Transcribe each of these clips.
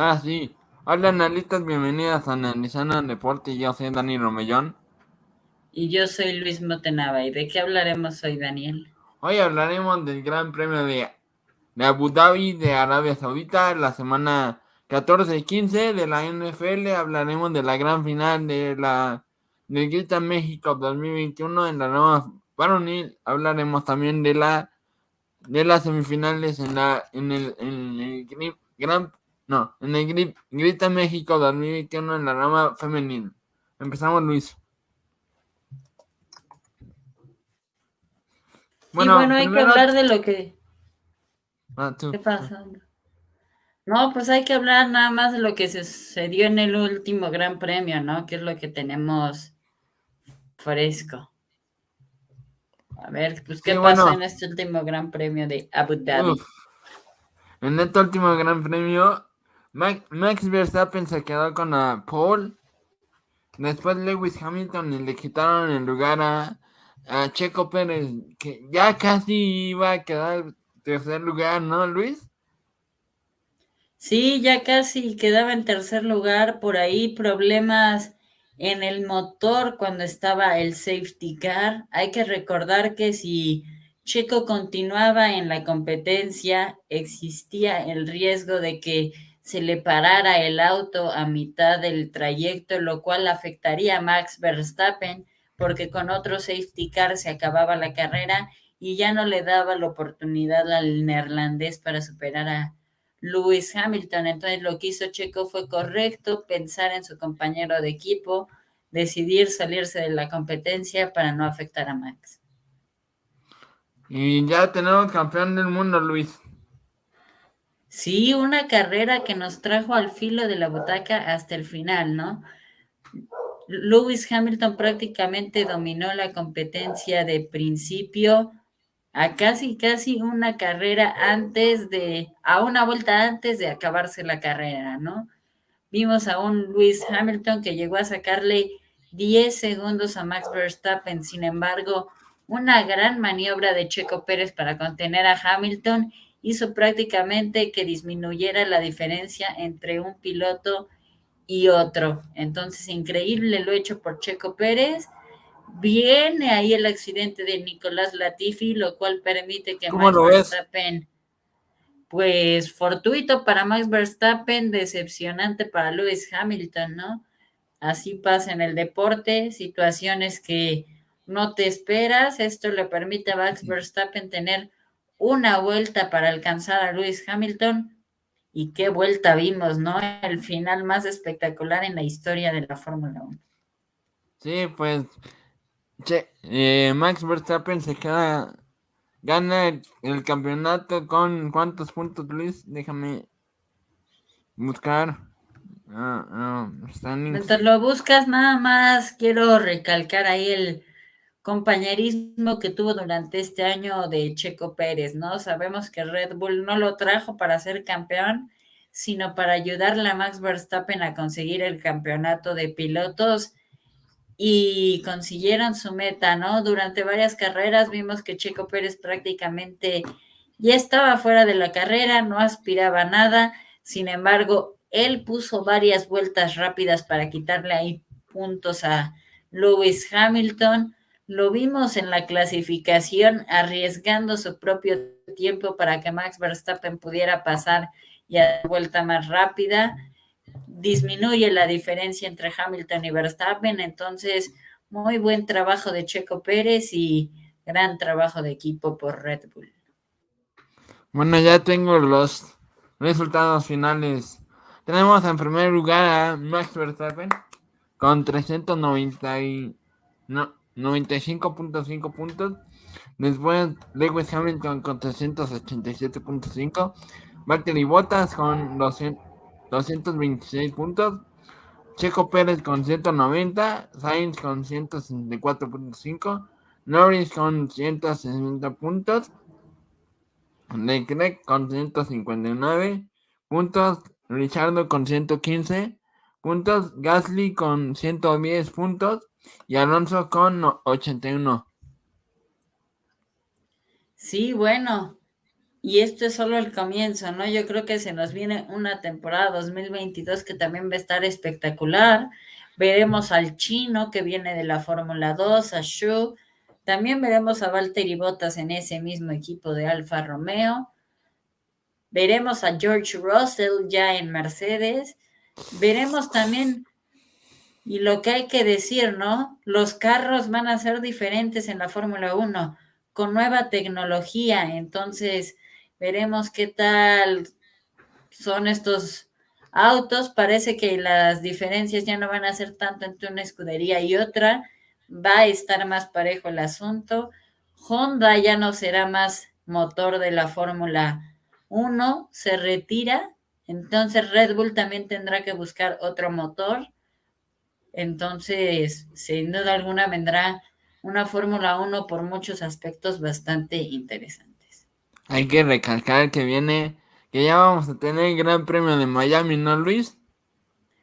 Ah, sí. Hola, analistas, bienvenidas a Analizando el Deporte. Yo soy Dani Romellón. Y yo soy Luis Motenava. ¿Y de qué hablaremos hoy, Daniel? Hoy hablaremos del Gran Premio de, de Abu Dhabi de Arabia Saudita, la semana 14 y 15 de la NFL. Hablaremos de la gran final de la del Grita México 2021 en la nueva varonil. Hablaremos también de la de las semifinales en la en el, en el gran no, en el Grita México 2021 en la rama femenina. Empezamos, Luis. Bueno, y bueno, hay que hablar de lo que... Ah, ¿Qué pasa? No, pues hay que hablar nada más de lo que sucedió en el último Gran Premio, ¿no? Que es lo que tenemos fresco. A ver, pues, ¿qué pasó en este último Gran Premio de Abu Dhabi? En este último Gran Premio, Max Verstappen se quedó con la pole. Después Lewis Hamilton le quitaron el lugar a, Checo Pérez, que ya casi iba a quedar tercer lugar, ¿no, Luis? Sí, ya casi quedaba en tercer lugar. Por ahí problemas en el motor cuando estaba el safety car. Hay que recordar que si Checo continuaba en la competencia, existía el riesgo de que se le parara el auto a mitad del trayecto, lo cual afectaría a Max Verstappen, porque con otro safety car se acababa la carrera y ya no le daba la oportunidad al neerlandés para superar a Lewis Hamilton. Entonces lo que hizo Checo fue correcto, pensar en su compañero de equipo, decidir salirse de la competencia para no afectar a Max. Y ya tenemos campeón del mundo, Luis. Sí, una carrera que nos trajo al filo de la butaca hasta el final, ¿no? Lewis Hamilton prácticamente dominó la competencia de principio a casi, casi una carrera antes de, a una vuelta antes de acabarse la carrera, ¿no? Vimos a un Lewis Hamilton que llegó a sacarle 10 segundos a Max Verstappen, sin embargo, una gran maniobra de Checo Pérez para contener a Hamilton hizo prácticamente que disminuyera la diferencia entre un piloto y otro. Entonces, increíble lo hecho por Checo Pérez. Viene ahí el accidente de Nicolás Latifi, lo cual permite que Max Verstappen, pues fortuito para Max Verstappen, decepcionante para Lewis Hamilton, ¿no? Así pasa en el deporte, situaciones que no te esperas. Esto le permite a Max Verstappen tener una vuelta para alcanzar a Lewis Hamilton. Y qué vuelta vimos, ¿no? El final más espectacular en la historia de la Fórmula 1. Sí, pues eh, Max Verstappen se queda, gana el, campeonato con cuántos puntos, Luis? Déjame buscar. Ah, ah, Mientras lo buscas, nada más quiero recalcar ahí el compañerismo que tuvo durante este año de Checo Pérez, ¿no? Sabemos que Red Bull no lo trajo para ser campeón, sino para ayudarle a Max Verstappen a conseguir el campeonato de pilotos y consiguieron su meta, ¿no? Durante varias carreras vimos que Checo Pérez prácticamente ya estaba fuera de la carrera, no aspiraba a nada, sin embargo, él puso varias vueltas rápidas para quitarle ahí puntos a Lewis Hamilton lo vimos en la clasificación arriesgando su propio tiempo para que Max Verstappen pudiera pasar y a vuelta más rápida. Disminuye la diferencia entre Hamilton y Verstappen. Entonces, muy buen trabajo de Checo Pérez y gran trabajo de equipo por Red Bull. Bueno, ya tengo los resultados finales. Tenemos en primer lugar a Max Verstappen con 390 y... No, 95.5 puntos. Después Lewis Hamilton con 387.5. Valtteri Bottas con 226 puntos. Checo Pérez con 190. Sainz con 164.5. Norris con 160 puntos. Leclerc con 159 puntos. Richardo con 115 puntos. Gasly con 110 puntos y Alonso con 81. Sí, bueno, Y esto es solo el comienzo, ¿no? Yo creo que se nos viene una temporada 2022 que también va a estar espectacular. Veremos al chino que viene de la Fórmula 2, a Shu. También veremos a Valtteri Bottas en ese mismo equipo de Alfa Romeo. Veremos a George Russell ya en Mercedes. Veremos también, y lo que hay que decir, ¿no? Los carros van a ser diferentes en la Fórmula 1 con nueva tecnología. Entonces, veremos qué tal son estos autos. Parece que las diferencias ya no van a ser tanto entre una escudería y otra. Va a estar más parejo el asunto. Honda ya no será más motor de la Fórmula 1, se retira. Entonces Red Bull también tendrá que buscar otro motor. Entonces, sin duda alguna vendrá una Fórmula 1 por muchos aspectos bastante interesantes. Hay que recalcar que viene, que ya vamos a tener el Gran Premio de Miami, ¿no, Luis?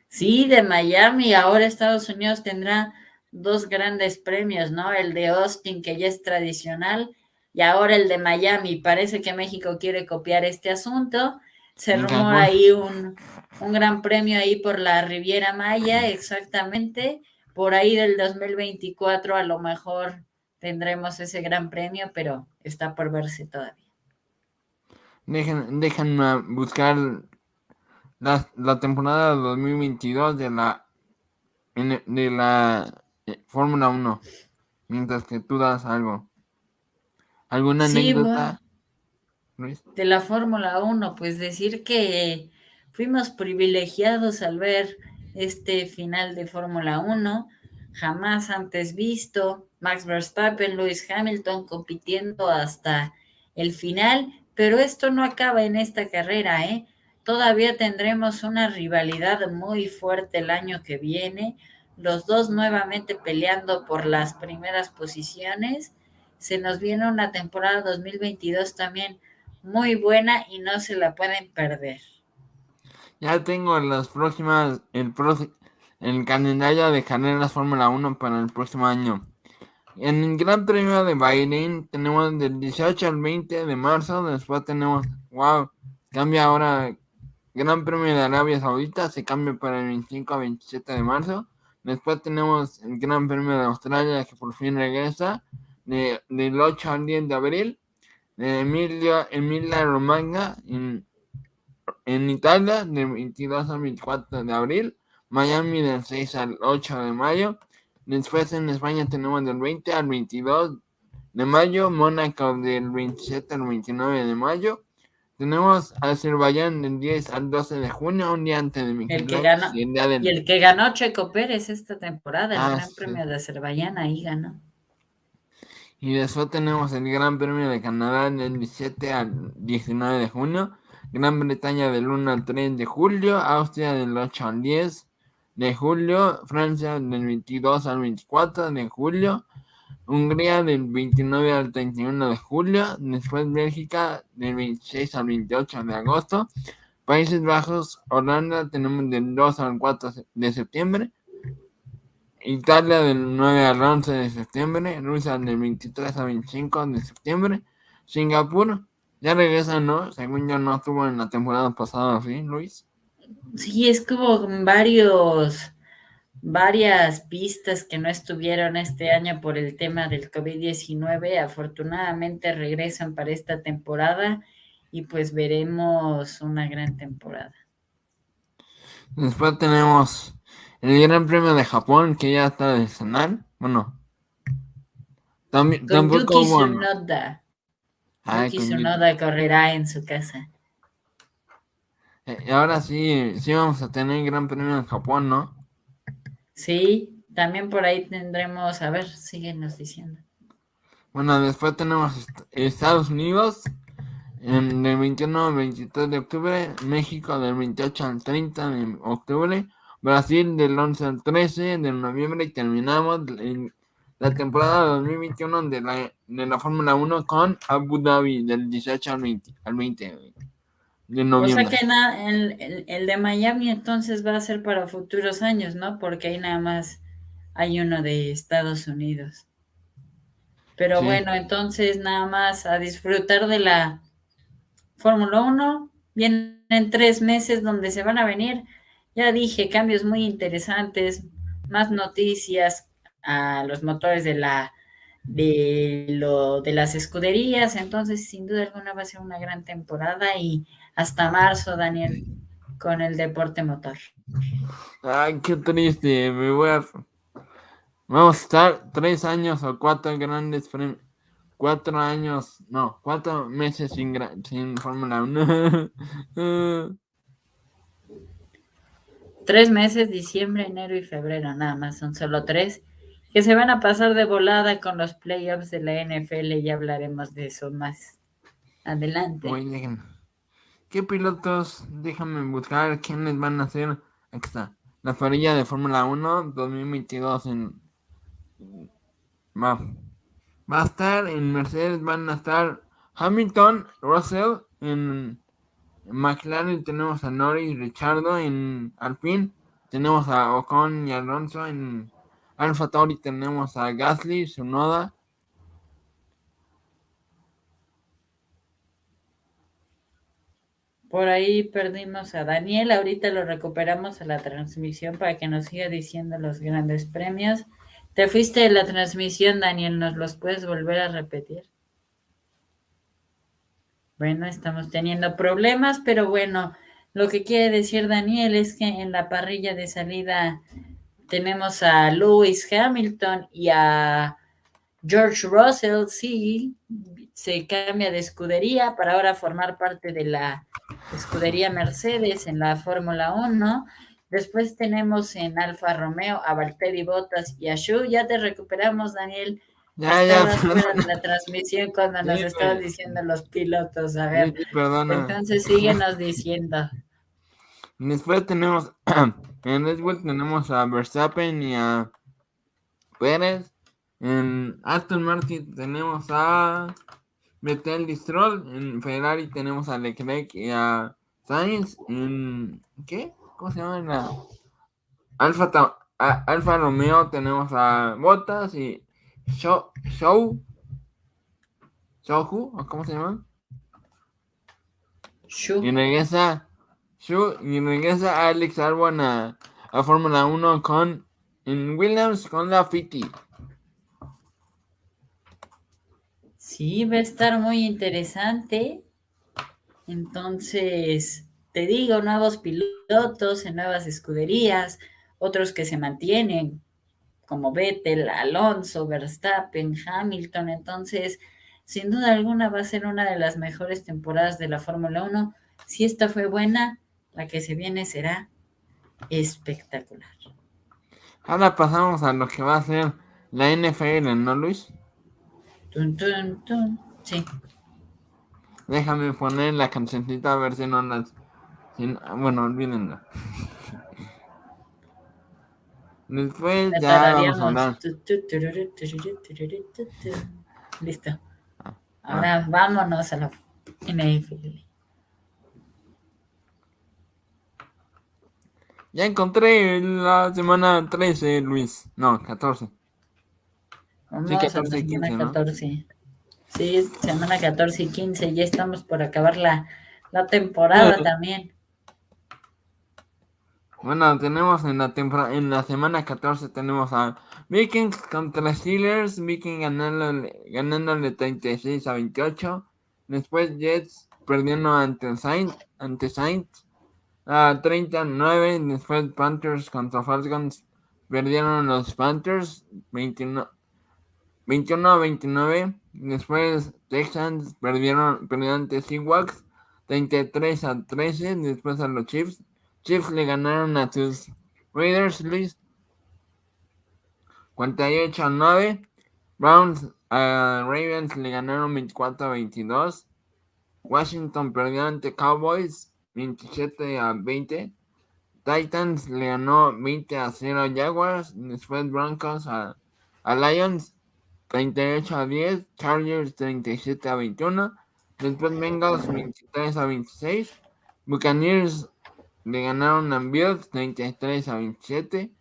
Sí, de Miami. Ahora Estados Unidos tendrá dos grandes premios, ¿no? El de Austin, que ya es tradicional, y ahora el de Miami. Parece que México quiere copiar este asunto. Se rumora ahí un, un gran premio ahí por la Riviera Maya, exactamente por ahí del 2024 a lo mejor tendremos ese gran premio, pero está por verse todavía. Dejen, déjenme buscar la, la temporada 2022 de la de la eh, Fórmula 1 mientras que tú das algo. ¿Alguna anécdota? De la Fórmula 1, pues decir que fuimos privilegiados al ver este final de Fórmula 1, jamás antes visto, Max Verstappen, Lewis Hamilton compitiendo hasta el final, pero esto no acaba en esta carrera, ¿eh? Todavía tendremos una rivalidad muy fuerte el año que viene, los dos nuevamente peleando por las primeras posiciones. Se nos viene una temporada 2022 también muy buena y no se la pueden perder. Ya tengo las próximas, el, el calendario de carreras Fórmula 1 para el próximo año. En el Gran Premio de Bahrein tenemos del 18 al 20 de marzo. Después tenemos, wow, cambia ahora Gran Premio de Arabia Saudita, se cambia para el 25 a 27 de marzo. Después tenemos el Gran Premio de Australia que por fin regresa del 8 al 10 de abril. De Emilia, Romagna en Italia, del 22 al 24 de abril. Miami, del 6 al 8 de mayo. Después en España tenemos del 20 al 22 de mayo. Mónaco, del 27 al 29 de mayo. Tenemos Azerbaiyán del 10 al 12 de junio, un día antes de mi el que ganó, y, el que ganó Checo Pérez esta temporada, el ah, Gran Premio de Azerbaiyán, ahí ganó. Y después tenemos el Gran Premio de Canadá del 17 al 19 de junio. Gran Bretaña del 1 al 3 de julio, Austria del 8 al 10 de julio, Francia del 22 al 24 de julio, Hungría del 29 al 31 de julio, después Bélgica del 26 al 28 de agosto, Países Bajos, Holanda tenemos del 2 al 4 de septiembre, Italia del 9 al 11 de septiembre, Rusia del 23 al 25 de septiembre, Singapur ya regresa, ¿no? Según yo no estuvo en la temporada pasada, ¿sí, Luis? Sí, es como varios, varias pistas que no estuvieron este año por el tema del COVID-19. Afortunadamente regresan para esta temporada y pues veremos una gran temporada. Después tenemos el Gran Premio de Japón que ya está de cenar. Bueno, también, tampoco hubo. Yuki Tsunoda correrá en su casa. Eh, ahora sí, sí vamos a tener Gran Premio en Japón, ¿no? Sí, también por ahí tendremos, a ver, síguenos diciendo. Bueno, después tenemos Estados Unidos en, del 21 al 23 de octubre, México del 28 al 30 de octubre, Brasil del 11 al 13 de noviembre y terminamos en la temporada 2021 de la, de la Fórmula 1 con Abu Dhabi del 18 al 20, al 20 de noviembre. O sea que el, el, de Miami entonces va a ser para futuros años, ¿no? Porque ahí nada más hay uno de Estados Unidos. Pero bueno, entonces nada más a disfrutar de la Fórmula 1. Vienen tres meses donde se van a venir, ya dije, cambios muy interesantes, más noticias a los motores de la de lo de las escuderías, entonces sin duda alguna va a ser una gran temporada y hasta marzo, Daniel, con el deporte motor. Ay, qué triste, me voy a vamos a estar tres años o cuatro grandes premios, cuatro años, no, cuatro meses sin, sin Fórmula 1. tres meses, diciembre, enero y febrero, nada más, son solo tres que se van a pasar de volada con los playoffs de la NFL y hablaremos de eso más adelante. ¿Qué pilotos? Déjame buscar quiénes van a ser. Aquí está. La farilla de Fórmula 1 2022 en. Va. Va a estar en Mercedes, van a estar Hamilton, Russell, en McLaren tenemos a Norris, Richardo, en Alpine tenemos a Ocon y Alonso en Alfa Tauri tenemos a Gasly, Sunoda. Por ahí perdimos a Daniel, ahorita lo recuperamos a la transmisión para que nos siga diciendo los grandes premios. Te fuiste de la transmisión, Daniel, ¿nos los puedes volver a repetir? Bueno, estamos teniendo problemas, pero bueno, lo que quiere decir Daniel es que en la parrilla de salida tenemos a Lewis Hamilton y a George Russell, sí, se cambia de escudería para ahora formar parte de la escudería Mercedes en la Fórmula 1. Después tenemos en Alfa Romeo a Valtteri Bottas y a Shu. Ya te recuperamos, Daniel. Ya, ya, en la transmisión cuando nos estabas diciendo los pilotos. A ver, entonces síguenos diciendo. Después tenemos en Red Bull tenemos a Verstappen y a Pérez. En Aston Martin tenemos a Vettel y Stroll. En Ferrari tenemos a Leclerc y a Sainz. En ¿qué? ¿Cómo se llama? En la Alfa, Alfa Romeo tenemos a Bottas y Show Show Show ¿cómo se llama? Show. Y regresa y regresa Alex Albon a, Fórmula 1 con en Williams con la Fiti. Sí, va a estar muy interesante. Entonces, te digo, nuevos pilotos en nuevas escuderías, otros que se mantienen, como Vettel, Alonso, Verstappen, Hamilton. Entonces, sin duda alguna va a ser una de las mejores temporadas de la Fórmula 1. Si esta fue buena, la que se viene será espectacular. Ahora pasamos a lo que va a ser la NFL, ¿no, Luis? Sí. Déjame poner la cancioncita a ver si no las. bueno, olvídenla. Después ya vamos a hablar. Listo. Ah, Ahora ah. vámonos a la NFL. Ya encontré la semana 13, Luis. No, 14. sí, 14 y 15, 14. Sí, semana 14 y 15. Ya estamos por acabar la, la temporada también. Bueno, tenemos en la temporada, en la semana 14 tenemos a Vikings contra Steelers, Vikings ganándole, ganándole 36 a 28. Después Jets perdiendo ante Saints, ante Saints a 39. Después Panthers contra Falcons. Perdieron los Panthers 21, 21 a 29. Después Texans perdieron, perdieron ante Seahawks 33 a 13. Después a los Chiefs. Chiefs le ganaron a sus Raiders, Luis. 48 a 9. Browns a Ravens le ganaron 24 a 22. Washington perdió ante Cowboys 27 a 20. Titans le ganó 20 a 0 a Jaguars. Después Broncos a, Lions 38 a 10. Chargers 37 a 21. Después Bengals 23 a 26. Buccaneers le ganaron a Bills 33 a 27.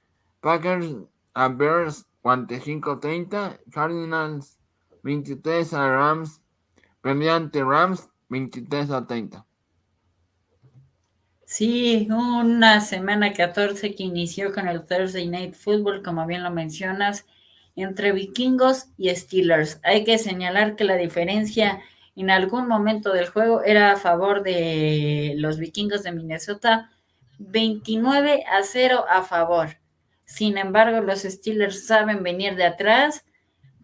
Packers a Bears 45 a 30. Cardinals 23 a Rams. Perdían ante Rams 23 a 30. Sí, una semana 14 que inició con el Thursday Night Football, como bien lo mencionas, entre vikingos y Steelers. Hay que señalar que la diferencia en algún momento del juego era a favor de los vikingos de Minnesota, 29 a 0 a favor. Sin embargo, los Steelers saben venir de atrás,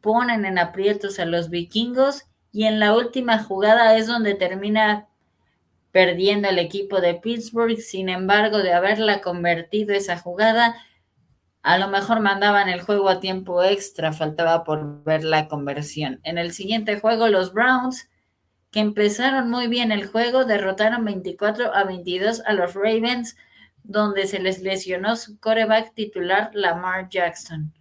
ponen en aprietos a los vikingos y en la última jugada es donde termina perdiendo el equipo de Pittsburgh. Sin embargo, de haberla convertido esa jugada, a lo mejor mandaban el juego a tiempo extra, faltaba por ver la conversión. En el siguiente juego, los Browns, que empezaron muy bien el juego, derrotaron 24 a 22 a los Ravens, donde se les lesionó su coreback titular Lamar Jackson.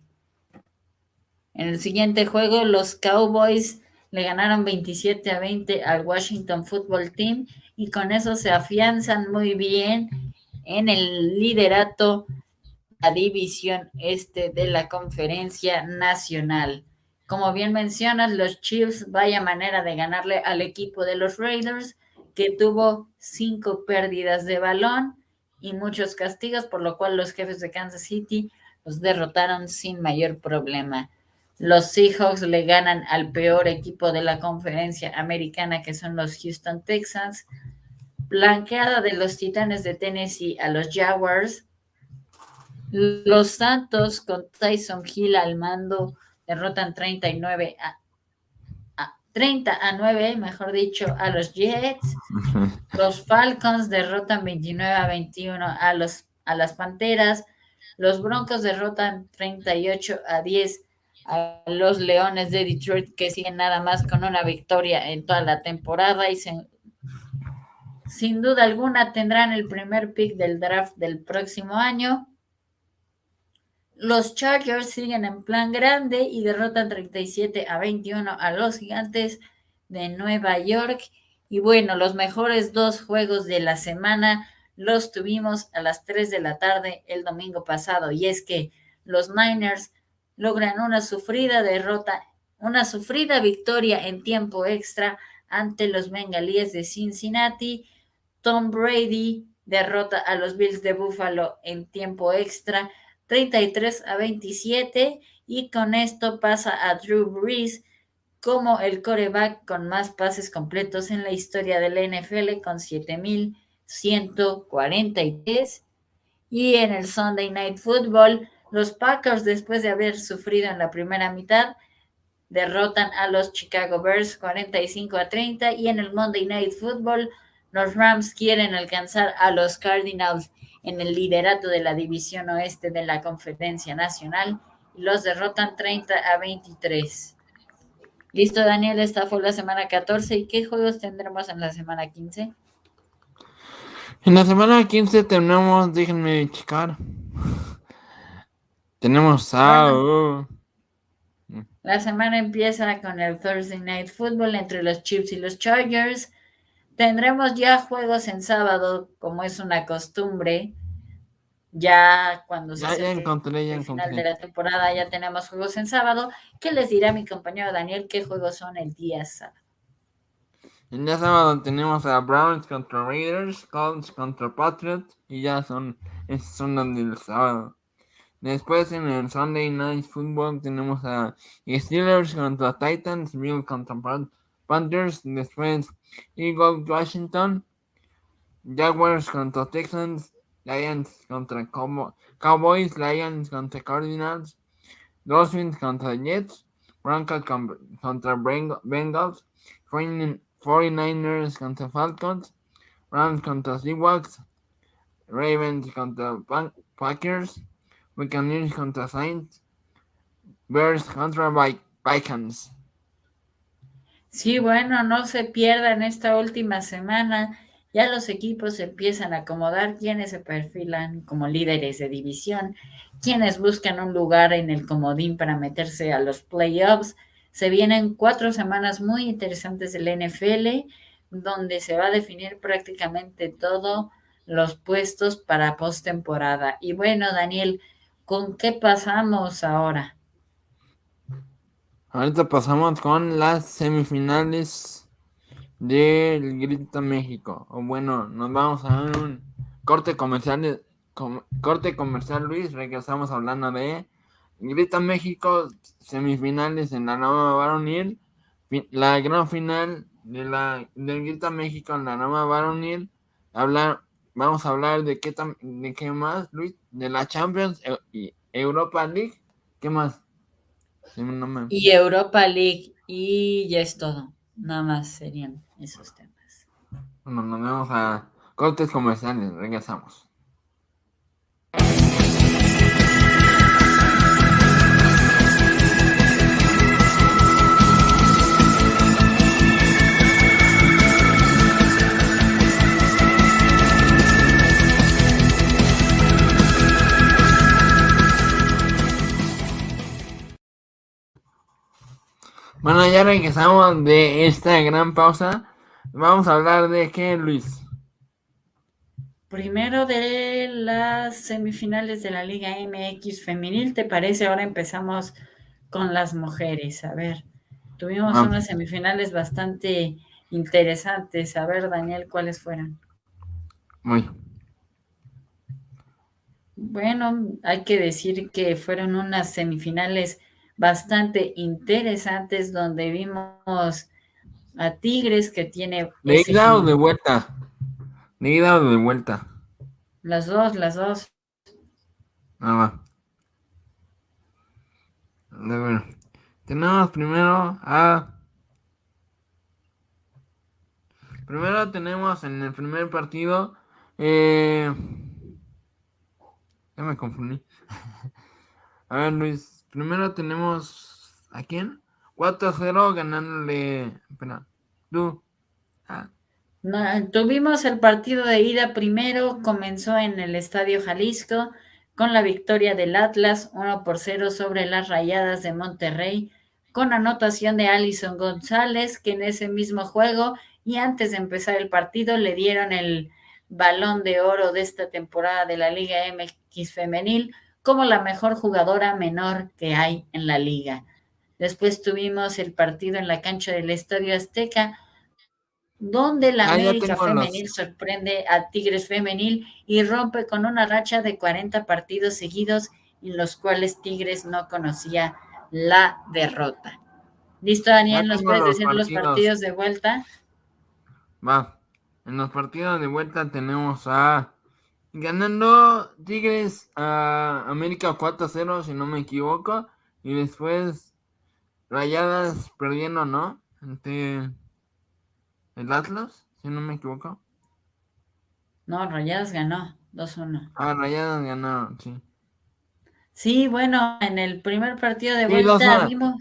En el siguiente juego, los Cowboys le ganaron 27 a 20 al Washington Football Team y con eso se afianzan muy bien en el liderato la división este de la conferencia nacional. Como bien mencionas, los Chiefs vaya manera de ganarle al equipo de los Raiders, que tuvo cinco pérdidas de balón y muchos castigos, por lo cual los jefes de Kansas City los derrotaron sin mayor problema. Los Seahawks le ganan al peor equipo de la conferencia americana, que son los Houston Texans. Blanqueada de los Titanes de Tennessee a los Jaguars. Los Santos con Tyson Hill al mando derrotan 39 a, 30 a 9, mejor dicho, a los Jets. Los Falcons derrotan 29 a 21 a, los, a las Panteras. Los Broncos derrotan 38 a 10 a los Leones de Detroit, que siguen nada más con una victoria en toda la temporada y sin duda alguna tendrán el primer pick del draft del próximo año. Los Chargers siguen en plan grande y derrotan 37 a 21 a los Gigantes de Nueva York. Y bueno, los mejores dos juegos de la semana los tuvimos a las 3 de la tarde el domingo pasado. Y es que los Niners logran una sufrida derrota, una sufrida victoria en tiempo extra ante los Bengalíes de Cincinnati. Tom Brady derrota a los Bills de Buffalo en tiempo extra 33 a 27 y con esto pasa a Drew Brees como el coreback con más pases completos en la historia de la NFL con 7.143. Y en el Sunday Night Football, los Packers, después de haber sufrido en la primera mitad, derrotan a los Chicago Bears 45 a 30. Y en el Monday Night Football, los Rams quieren alcanzar a los Cardinals en el liderato de la división oeste de la Conferencia Nacional y los derrotan 30 a 23. Listo, Daniel, esta fue la semana 14. ¿Y qué juegos tendremos en la semana 15? En la semana 15 tenemos, déjenme checar. Tenemos a... la semana empieza con el Thursday Night Football entre los Chiefs y los Chargers. Tendremos ya juegos en sábado, como es una costumbre. Ya cuando se ya, ya encontré, ya el final de la temporada ya tenemos juegos en sábado. ¿Qué les dirá mi compañero Daniel qué juegos son el día sábado? El día sábado tenemos a Browns contra Raiders, Colts contra Patriots y ya son, esos son los del sábado. Después en el Sunday Night Football tenemos a Steelers contra Titans, Bills contra Panthers, después Eagles Washington, Jaguars contra Texans, Lions contra Cowboys, Lions contra Cardinals, Dolphins contra Jets, Broncos contra Bengals, 49ers contra Falcons, Rams contra Seahawks, Ravens contra Packers, Buccaneers contra Saints, Bears contra Vikings. Sí, bueno, no se pierdan esta última semana. Ya los equipos empiezan a acomodar quienes se perfilan como líderes de división, quienes buscan un lugar en el comodín para meterse a los playoffs. Se vienen cuatro semanas muy interesantes del NFL, donde se va a definir prácticamente todos los puestos para postemporada. Y bueno, Daniel, ¿con qué pasamos ahora? Ahorita pasamos con las semifinales del Grita México. O bueno, nos vamos a un corte comercial, corte comercial Luis, regresamos hablando de Grita México, semifinales en la nueva varonil, la gran final de la del Grita México en la nueva varonil, hablar, vamos a hablar de qué de qué más, Luis, de la Champions e, y Europa League, ¿qué más? Y Europa League y ya es todo, nada más serían esos temas. Bueno, nos vemos a cortes comerciales, regresamos. Bueno, ya regresamos de esta gran pausa. Vamos a hablar de qué, Luis. Primero de las semifinales de la Liga MX femenil, ¿te parece? Ahora empezamos con las mujeres. A ver, tuvimos ah. unas semifinales bastante interesantes. A ver, Daniel, ¿cuáles fueron? Muy. Bueno, hay que decir que fueron unas semifinales bastante interesantes donde vimos a Tigres que tiene... ¿De ida o de vuelta? ¿De ida o de vuelta? Las dos, las dos. Ah, va. Tenemos primero a... Primero tenemos en el primer partido... Eh... Ya me confundí. a ver, Luis. Primero tenemos. ¿A quién? 4-0 ganándole. Ah. tuvimos el partido de ida primero, comenzó en el Estadio Jalisco con la victoria del Atlas 1 por 0 sobre las Rayadas de Monterrey, con anotación de Alison González, que en ese mismo juego y antes de empezar el partido le dieron el balón de oro de esta temporada de la Liga MX femenil como la mejor jugadora menor que hay en la liga. Después tuvimos el partido en la cancha del Estadio Azteca, donde la ah, América Femenil sorprende a Tigres Femenil y rompe con una racha de 40 partidos seguidos en los cuales Tigres no conocía la derrota. ¿Listo, Daniel? ¿Nos puedes decir los partidos de vuelta? Va. En los partidos de vuelta tenemos a ganando Tigres a América 4-0, si no me equivoco. Y después Rayadas perdiendo, ¿no? Ante el Atlas, si no me equivoco. No, Rayadas ganó 2-1. Ah, Rayadas ganó, sí. Sí, bueno, en el primer partido de vuelta vimos.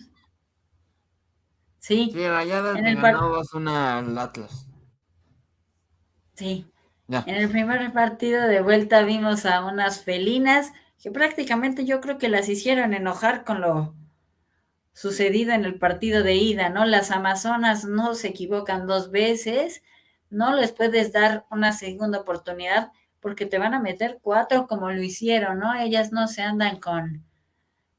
Sí. Sí, Rayadas ganó 2-1 al Atlas. Sí. En el primer partido de vuelta vimos a unas felinas que prácticamente yo creo que las hicieron enojar con lo sucedido en el partido de ida, ¿no? Las Amazonas no se equivocan dos veces, no les puedes dar una segunda oportunidad porque te van a meter cuatro como lo hicieron, ¿no? Ellas no se andan con,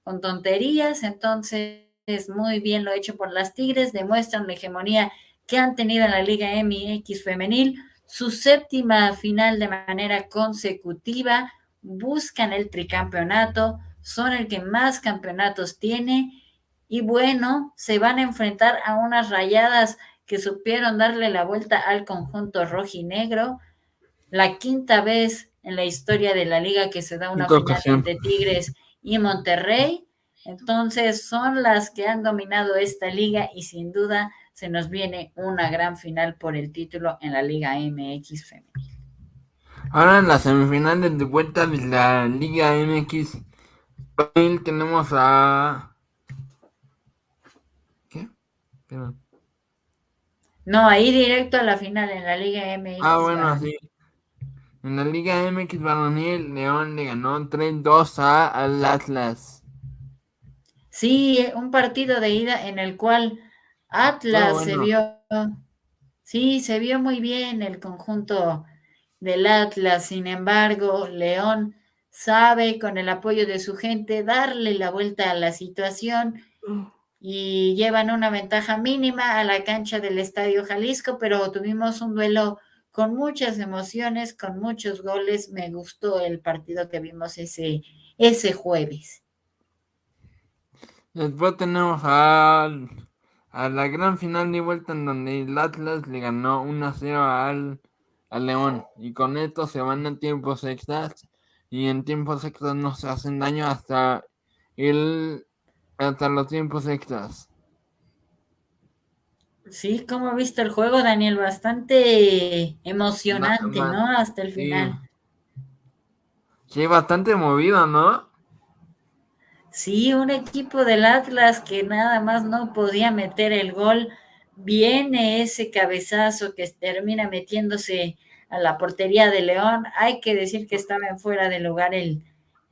con tonterías, entonces muy bien lo hecho por las Tigres, demuestran la hegemonía que han tenido en la Liga MX femenil su séptima final de manera consecutiva, buscan el tricampeonato, son el que más campeonatos tiene y bueno, se van a enfrentar a unas rayadas que supieron darle la vuelta al conjunto rojinegro, la quinta vez en la historia de la liga que se da una final entre Tigres y Monterrey. Entonces son las que han dominado esta liga y sin duda se nos viene una gran final por el título en la Liga MX femenil. Ahora en las semifinales de vuelta de la Liga MX femenil tenemos a... ¿Qué? No, ahí directo a la final en la Liga MX. Ah, bueno, sí. En la Liga MX varonil, León le ganó 3-2 al Atlas. Sí, un partido de ida en el cual Atlas se vio, sí, se vio muy bien el conjunto del Atlas, sin embargo, León sabe con el apoyo de su gente darle la vuelta a la situación y llevan una ventaja mínima a la cancha del Estadio Jalisco, pero tuvimos un duelo con muchas emociones, con muchos goles. Me gustó el partido que vimos ese, ese jueves. Después tenemos a la gran final de vuelta en donde el Atlas le ganó 1-0 al, al León. Y con esto se van a tiempos extras. Y en tiempos extras no se hacen daño hasta el hasta los tiempos extras. Sí, como visto el juego, Daniel, bastante emocionante, ¿no? Hasta el final. Sí. bastante movido, ¿no? Sí, un equipo del Atlas que nada más no podía meter el gol. Viene ese cabezazo que termina metiéndose a la portería de León. Hay que decir que estaba en fuera de lugar el,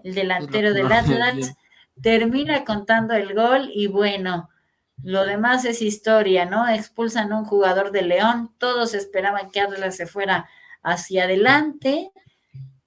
el delantero del Atlas. Termina contando el gol y bueno, lo demás es historia, ¿no? Expulsan a un jugador de León, todos esperaban que Atlas se fuera hacia adelante,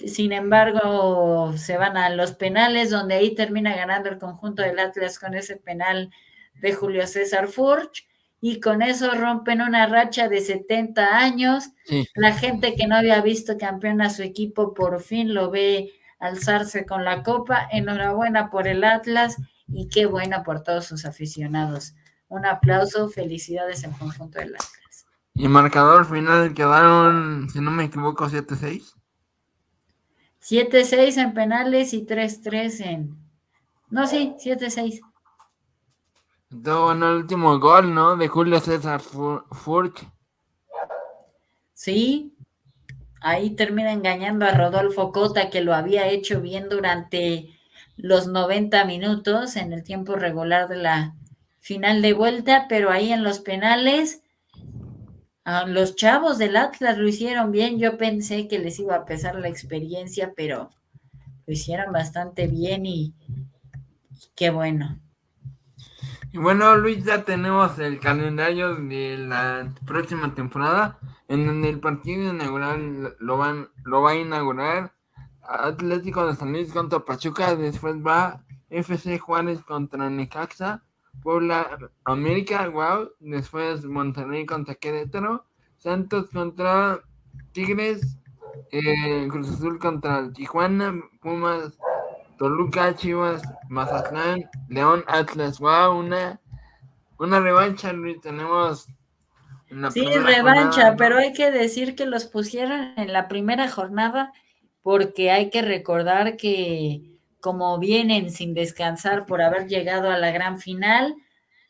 sin embargo, se van a los penales, donde ahí termina ganando el conjunto del Atlas con ese penal de Julio César Furch, y con eso rompen una racha de 70 años. La gente que no había visto campeón a su equipo por fin lo ve alzarse con la copa. Enhorabuena por el Atlas y qué bueno por todos sus aficionados. Un aplauso, felicidades en conjunto del Atlas. Y marcador final quedaron, si no me equivoco, 7-6. 7-6 en penales y 3-3 en... No, sí, 7-6. Todo bueno el último gol, ¿no? De Julio César Furch. Sí, ahí termina engañando a Rodolfo Cota, que lo había hecho bien durante los 90 minutos en el tiempo regular de la final de vuelta, pero ahí en los penales, los chavos del Atlas lo hicieron bien. Yo pensé que les iba a pesar la experiencia, pero lo hicieron bastante bien y, qué bueno. Y bueno, Luis, ya tenemos el calendario de la próxima temporada, en donde el partido inaugural lo, van, lo va a inaugurar Atlético de San Luis contra Pachuca, después va FC Juárez contra Necaxa, Puebla América, wow, después Monterrey contra Querétaro, Santos contra Tigres, eh, Cruz Azul contra Tijuana, Pumas, Toluca, Chivas, Mazatlán, León, Atlas, wow, una, una revancha, Luis, tenemos sí, revancha, pero hay que decir que los pusieron en la primera jornada porque hay que recordar que como vienen sin descansar por haber llegado a la gran final,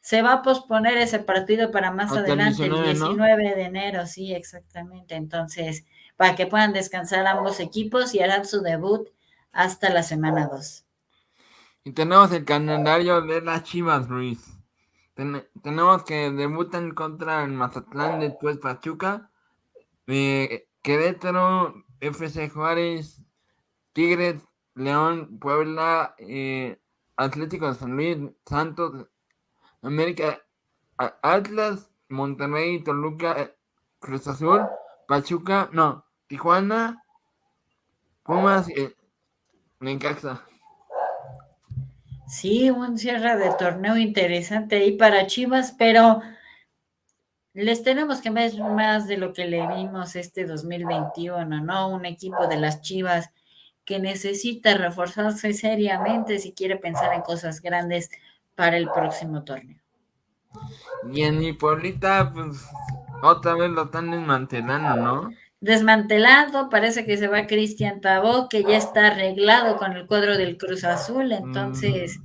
se va a posponer ese partido para más adelante, el 19, de enero, sí, exactamente. Entonces, para que puedan descansar ambos equipos y harán su debut hasta la semana 2. Y tenemos el calendario de las Chivas, Luis. tenemos que debutan contra el Mazatlán, después Pachuca, eh, Querétaro, FC Juárez, Tigres, León, Puebla, eh, Atlético de San Luis, Santos, América, Atlas, Monterrey, Toluca, Cruz Azul, Pachuca, no, Tijuana, Pumas y eh, Necaxa. Sí, un cierre de torneo interesante ahí para Chivas, pero les tenemos que ver más de lo que le vimos este 2021, ¿no? Un equipo de las Chivas que necesita reforzarse seriamente si quiere pensar en cosas grandes para el próximo torneo. Y en mi pueblita, pues otra vez lo están desmantelando, ¿no? Desmantelado, parece que se va Cristian Tabó, que ya está arreglado con el cuadro del Cruz Azul, entonces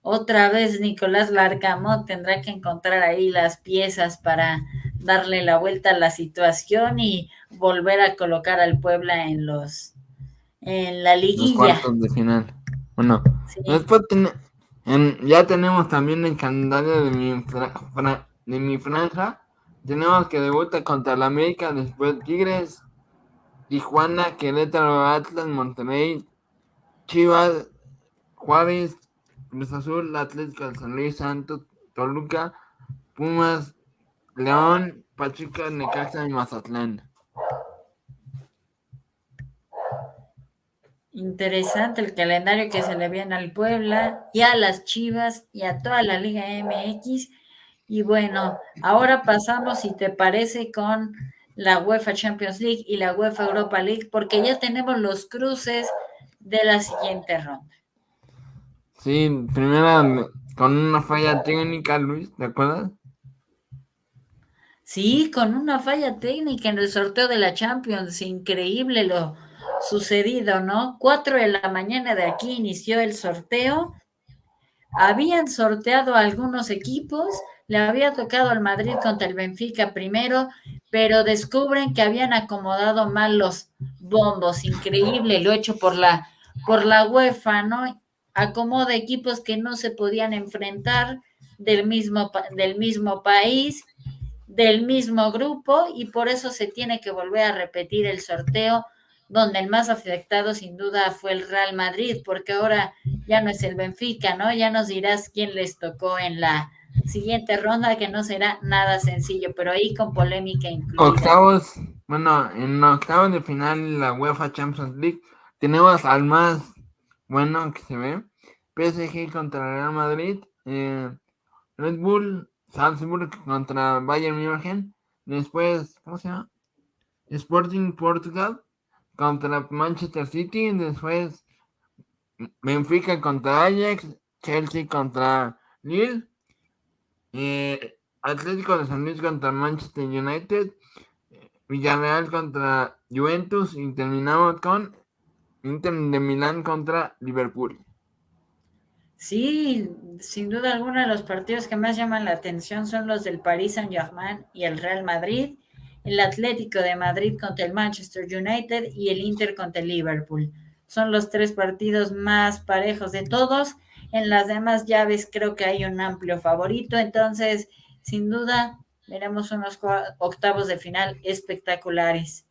otra vez Nicolás Larcamón tendrá que encontrar ahí las piezas para darle la vuelta a la situación y volver a colocar al Puebla en los en la liguilla. Los de final. Bueno, después ya tenemos también el calendario de mi, de mi franja. Tenemos que debuta contra la América, después Tigres, Tijuana, Querétaro, Atlas, Monterrey, Chivas, Juárez, Cruz Azul, Atlético de San Luis, Santos, Toluca, Pumas, León, Pachuca, Necaxa y Mazatlán. Interesante el calendario que se le viene al Puebla y a las Chivas y a toda la Liga MX. Y bueno, ahora pasamos, si te parece, con la UEFA Champions League y la UEFA Europa League, porque ya tenemos los cruces de la siguiente ronda. Sí, primera con una falla técnica, Luis, ¿te acuerdas? Sí, con una falla técnica en el sorteo de la Champions, increíble lo sucedido, ¿no? Cuatro de la mañana de aquí inició el sorteo. Habían sorteado algunos equipos, le había tocado al Madrid contra el Benfica primero, pero descubren que habían acomodado mal los bombos, increíble, lo hecho por la por la UEFA, ¿no? Acomoda equipos que no se podían enfrentar del mismo, del mismo país, del mismo grupo, y por eso se tiene que volver a repetir el sorteo, donde el más afectado sin duda fue el Real Madrid, porque ahora ya no es el Benfica, ¿no? Ya nos dirás quién les tocó en la siguiente ronda, que no será nada sencillo, pero ahí con polémica incluida. Octavos, bueno, en octavos de final la UEFA Champions League tenemos al más bueno que se ve, PSG contra Real Madrid, eh, Red Bull, Salzburg contra Bayern München, después, ¿cómo se llama? Sporting Portugal contra Manchester City, después Benfica contra Ajax, Chelsea contra Lille, eh, Atlético de San Luis contra Manchester United, Villarreal contra Juventus y terminamos con Inter de Milán contra Liverpool. Sí, sin duda alguna los partidos que más llaman la atención son los del Paris Saint-Germain y el Real Madrid, el Atlético de Madrid contra el Manchester United y el Inter contra el Liverpool. Son los tres partidos más parejos de todos. En las demás llaves creo que hay un amplio favorito, entonces sin duda veremos unos octavos de final espectaculares.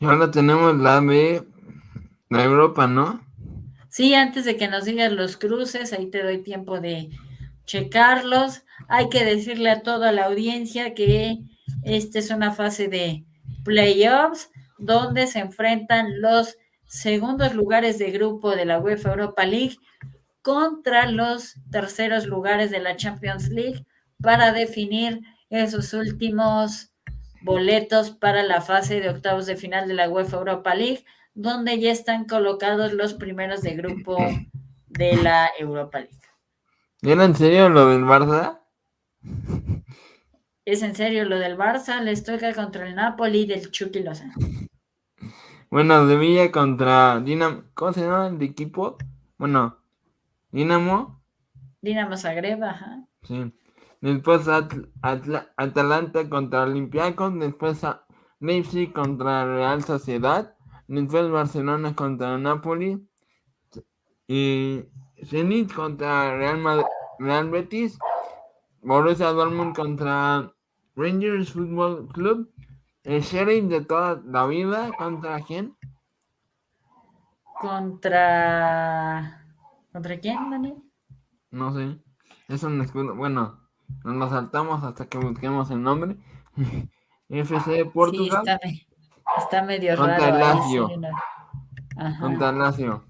Y ahora tenemos la de la Europa, ¿no? Sí, antes de que nos digas los cruces, ahí te doy tiempo de checarlos. Hay que decirle a toda la audiencia que esta es una fase de playoffs donde se enfrentan los segundos lugares de grupo de la UEFA Europa League contra los terceros lugares de la Champions League para definir esos últimos boletos para la fase de octavos de final de la UEFA Europa League, donde ya están colocados los primeros de grupo de la Europa League. ¿Era en serio lo del Barça? Es en serio lo del Barça, les toca contra el Napoli del Chucky Lozano. Bueno, de Villa contra Dinamo, ¿cómo se llama el equipo? Bueno, Dinamo. Dinamo Zagreb, ajá. Sí. Después Atalanta contra Olympiacos, después Leipzig contra Real Sociedad, después Barcelona contra Napoli y Zenit contra Real, Real Betis, Borussia Dortmund contra Rangers Football Club, el Sheriff de toda la vida, ¿contra quién? Contra... ¿Contra quién, Daniel? No sé. Es un escudo. Bueno, nos saltamos hasta que busquemos el nombre. FC Portugal. está, medio contra raro. Lazio. Contra el Lazio.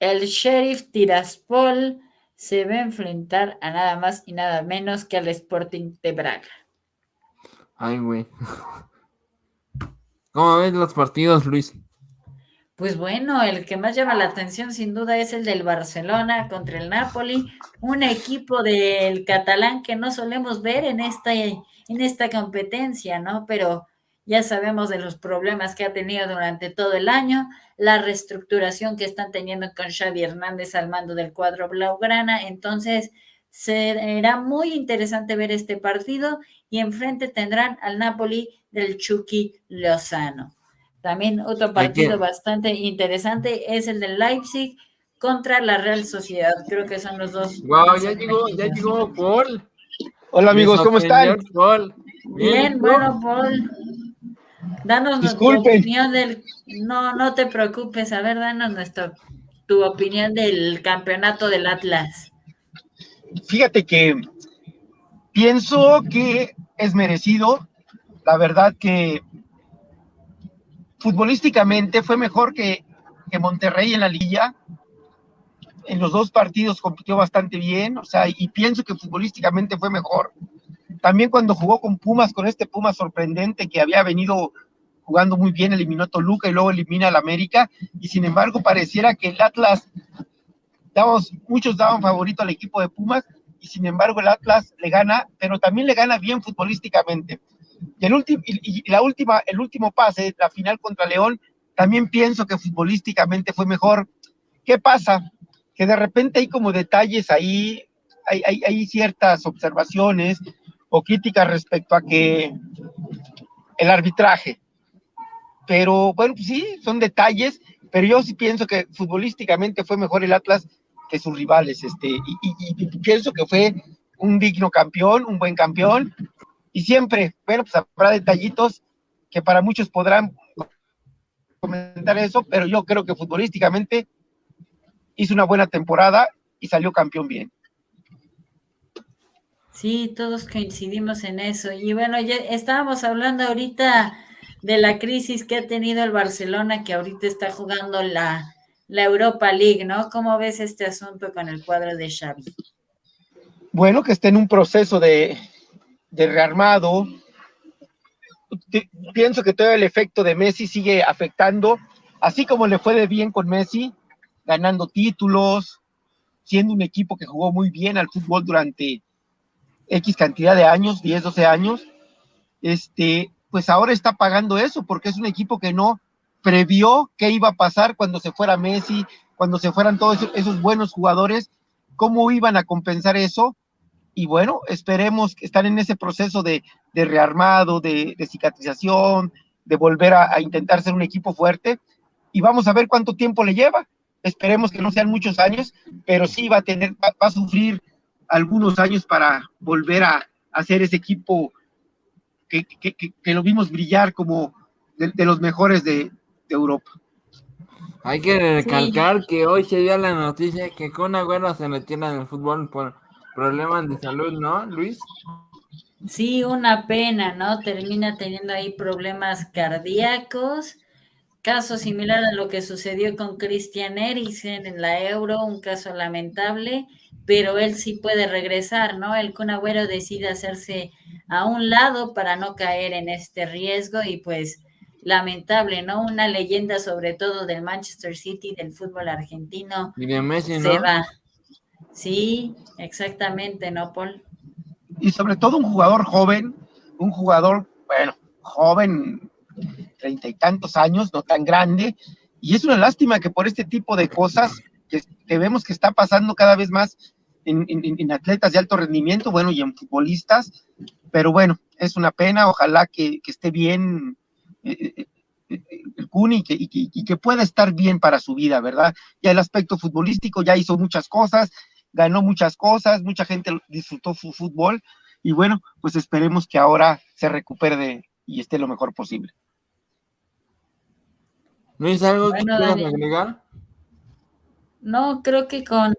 El Sheriff Tiraspol se va a enfrentar a nada más y nada menos que al Sporting de Braga. Ay, güey. ¿Cómo ves los partidos, Luis? Pues bueno, el que más llama la atención sin duda es el del Barcelona contra el Napoli, un equipo del catalán que no solemos ver en esta, en esta competencia, ¿no? Pero ya sabemos de los problemas que ha tenido durante todo el año, la reestructuración que están teniendo con Xavi Hernández al mando del cuadro Blaugrana, entonces será muy interesante ver este partido y enfrente tendrán al Napoli del Chucky Lozano. También otro partido bastante interesante es el de Leipzig contra la Real Sociedad. Creo que son los dos. Wow, ya llegó, ya llegó Paul. Hola amigos, ¿cómo están? Paul. Bien, bueno, Paul. Danos nuestra opinión del. No, no te preocupes. A ver, danos nuestra, tu opinión del campeonato del Atlas. Fíjate que pienso que es merecido. La verdad que futbolísticamente fue mejor que, que Monterrey en la liga. En los dos partidos compitió bastante bien, o sea, y pienso que futbolísticamente fue mejor. También cuando jugó con Pumas, con este Pumas sorprendente que había venido jugando muy bien, eliminó a Toluca y luego elimina al América, y sin embargo pareciera que el Atlas, muchos daban favorito al equipo de Pumas, y sin embargo el Atlas le gana, pero también le gana bien futbolísticamente. Y el, último y la última, el último pase, la final contra León, también pienso que futbolísticamente fue mejor. ¿Qué pasa? Que de repente hay como detalles ahí, hay ciertas observaciones o críticas respecto a que el arbitraje, pero bueno, pues sí, son detalles, pero yo sí pienso que futbolísticamente fue mejor el Atlas que sus rivales, este, y, pienso que fue un digno campeón, un buen campeón, y siempre, bueno, pues habrá detallitos que para muchos podrán comentar eso, pero yo creo que futbolísticamente hizo una buena temporada y salió campeón bien. Sí, todos coincidimos en eso. Y bueno, ya estábamos hablando ahorita de la crisis que ha tenido el Barcelona, que ahorita está jugando la, Europa League, ¿no? ¿Cómo ves este asunto con el cuadro de Xavi? Bueno, que está en un proceso de, de rearmado. Pienso que todo el efecto de Messi sigue afectando, así como le fue de bien con Messi, ganando títulos, siendo un equipo que jugó muy bien al fútbol durante X cantidad de años, 10, 12 años. Este, pues ahora está pagando eso, porque es un equipo que no previó qué iba a pasar cuando se fuera Messi, cuando se fueran todos esos, buenos jugadores, cómo iban a compensar eso. Y bueno, esperemos que están en ese proceso de, rearmado, de, cicatrización, de volver a, intentar ser un equipo fuerte. Y vamos a ver cuánto tiempo le lleva. Esperemos que no sean muchos años, pero sí va a tener, va, a sufrir algunos años para volver a, ser ese equipo que, lo vimos brillar como de, los mejores de, Europa. Hay que recalcar que hoy se dio la noticia que con Agüero se retira del fútbol por problemas de salud, ¿no, Luis? Sí, una pena, ¿no? Termina teniendo ahí problemas cardíacos. Caso similar a lo que sucedió con Christian Eriksen en la Euro, un caso lamentable, pero él sí puede regresar, ¿no? El Kun Agüero decide hacerse a un lado para no caer en este riesgo y pues lamentable, ¿no? Una leyenda sobre todo del Manchester City, del fútbol argentino. Y de Messi, ¿no? Se va. Sí, exactamente, ¿no, Paul? Y sobre todo un jugador joven, un jugador, bueno, joven, treinta y tantos años, no tan grande, y es una lástima que por este tipo de cosas que, vemos que está pasando cada vez más en, en, atletas de alto rendimiento, bueno, y en futbolistas, pero bueno, es una pena, ojalá que, esté bien eh, eh, eh, el Cuni y que, pueda estar bien para su vida, ¿verdad? Ya el aspecto futbolístico ya hizo muchas cosas, ganó muchas cosas, mucha gente disfrutó su fútbol y bueno, pues esperemos que ahora se recupere y esté lo mejor posible. ¿No es algo que quieras agregar? No, creo que con,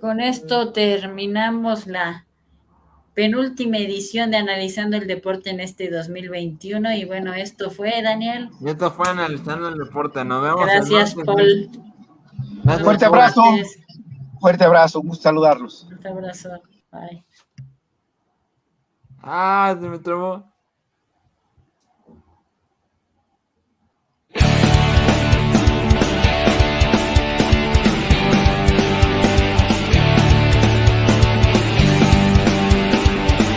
con esto terminamos la, penúltima edición de Analizando el Deporte en este 2021. Y bueno, esto fue, Daniel. esto fue Analizando el Deporte. Nos vemos. Gracias, Paul. Fuerte abrazo. Fuerte abrazo. Un gusto saludarlos. Fuerte abrazo. Bye. Ah, se me trabó.